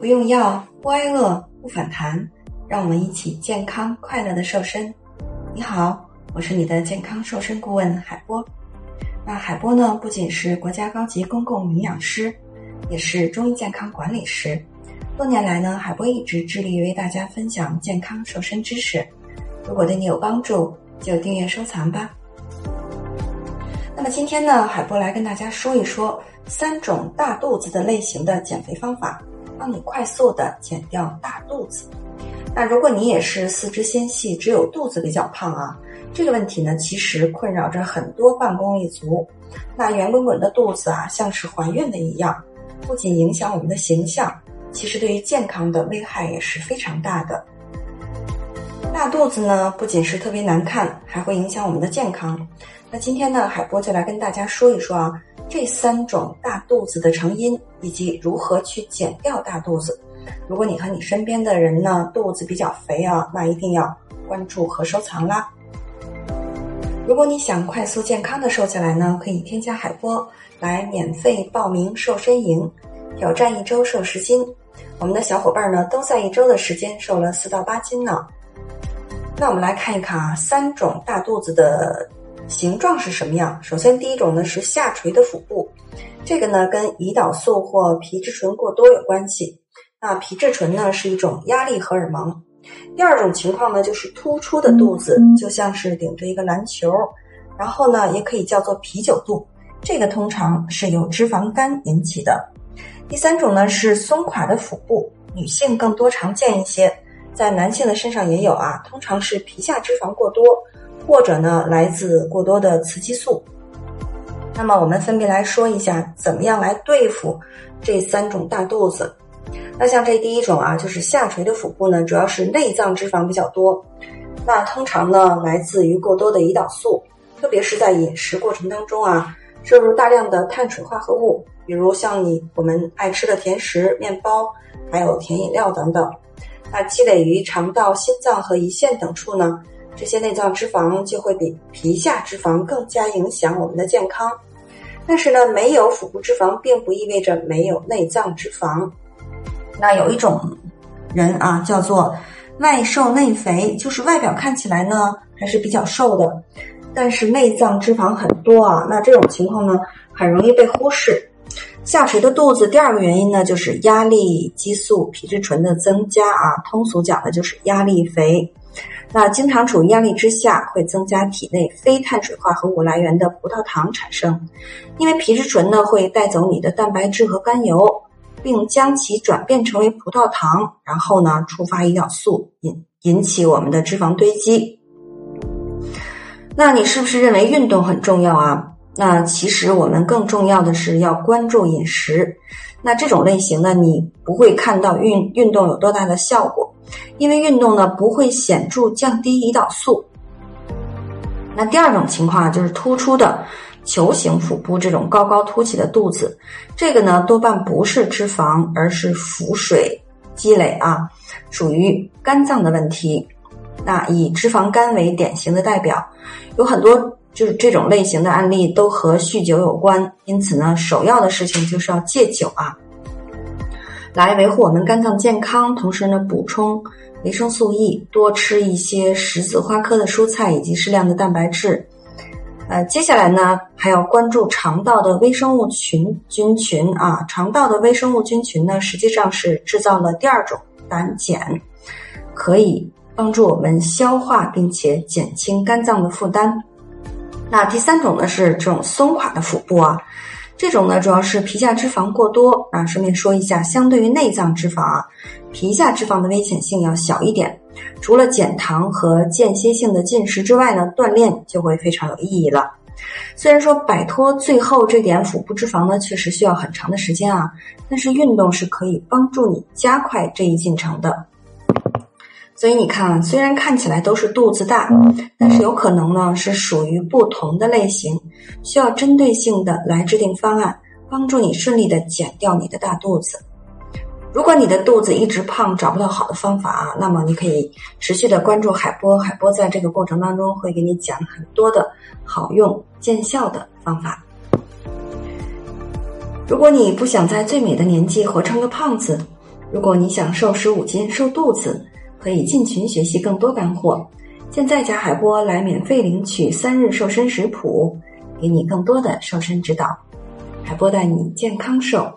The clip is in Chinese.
不用药，不挨饿，不反弹，让我们一起健康快乐的瘦身。你好，我是你的健康瘦身顾问海波。那海波呢，不仅是国家高级公共营养师，也是中医健康管理师。多年来呢，海波一直致力于为大家分享健康瘦身知识。如果对你有帮助，就订阅收藏吧。那么今天呢，海波来跟大家说一说三种大肚子的类型的减肥方法。帮你快速的减掉大肚子。那如果你也是四肢纤细，只有肚子比较胖啊，这个问题呢，其实困扰着很多办公一族。那圆滚滚的肚子啊，像是怀孕的一样，不仅影响我们的形象，其实对于健康的危害也是非常大的。大肚子呢，不仅是特别难看，还会影响我们的健康。那今天呢，海波就来跟大家说一说啊。这三种大肚子的成因，以及如何去减掉大肚子。如果你和你身边的人呢肚子比较肥啊，那一定要关注和收藏啦。如果你想快速健康的瘦下来呢，可以添加海波来免费报名瘦身营，挑战一周瘦十斤。我们的小伙伴呢都在一周的时间瘦了四到八斤呢。那我们来看一看啊，三种大肚子的。形状是什么样？首先，第一种呢是下垂的腹部，这个呢跟胰岛素或皮质醇过多有关系。那皮质醇呢是一种压力荷尔蒙。第二种情况呢就是突出的肚子，就像是顶着一个篮球，然后呢也可以叫做啤酒肚，这个通常是由脂肪肝引起的。第三种呢是松垮的腹部，女性更多常见一些，在男性的身上也有啊，通常是皮下脂肪过多。或者呢，来自过多的雌激素。那么我们分别来说一下，怎么样来对付这三种大肚子。那像这第一种啊，就是下垂的腹部呢，主要是内脏脂肪比较多。那通常呢，来自于过多的胰岛素，特别是在饮食过程当中啊，摄入大量的碳水化合物，比如像你我们爱吃的甜食、面包，还有甜饮料等等。那积累于肠道、心脏和胰腺等处呢？这些内脏脂肪就会比皮下脂肪更加影响我们的健康，但是呢，没有腹部脂肪并不意味着没有内脏脂肪。那有一种人啊，叫做外瘦内肥，就是外表看起来呢还是比较瘦的，但是内脏脂肪很多啊。那这种情况呢，很容易被忽视。下垂的肚子，第二个原因呢，就是压力激素、皮质醇的增加啊，通俗讲的就是压力肥。那经常处于压力之下，会增加体内非碳水化合物来源的葡萄糖产生，因为皮质醇呢会带走你的蛋白质和甘油，并将其转变成为葡萄糖，然后呢触发胰岛素引引起我们的脂肪堆积。那你是不是认为运动很重要啊？那其实我们更重要的是要关注饮食。那这种类型呢，你不会看到运运动有多大的效果。因为运动呢不会显著降低胰岛素。那第二种情况啊，就是突出的球形腹部这种高高凸起的肚子，这个呢多半不是脂肪，而是腹水积累啊，属于肝脏的问题。那以脂肪肝为典型的代表，有很多就是这种类型的案例都和酗酒有关。因此呢，首要的事情就是要戒酒啊。来维护我们肝脏健康，同时呢补充维生素 E，多吃一些十字花科的蔬菜以及适量的蛋白质。呃，接下来呢还要关注肠道的微生物群菌群啊，肠道的微生物菌群呢实际上是制造了第二种胆碱，可以帮助我们消化并且减轻肝脏的负担。那第三种呢是这种松垮的腹部啊。这种呢，主要是皮下脂肪过多啊。顺便说一下，相对于内脏脂肪啊，皮下脂肪的危险性要小一点。除了减糖和间歇性的进食之外呢，锻炼就会非常有意义了。虽然说摆脱最后这点腹部脂肪呢，确实需要很长的时间啊，但是运动是可以帮助你加快这一进程的。所以你看，虽然看起来都是肚子大，但是有可能呢是属于不同的类型，需要针对性的来制定方案，帮助你顺利的减掉你的大肚子。如果你的肚子一直胖，找不到好的方法啊，那么你可以持续的关注海波，海波在这个过程当中会给你讲很多的好用见效的方法。如果你不想在最美的年纪活成个胖子。如果你想瘦十五斤瘦肚子，可以进群学习更多干货。现在加海波来免费领取三日瘦身食谱，给你更多的瘦身指导。海波带你健康瘦。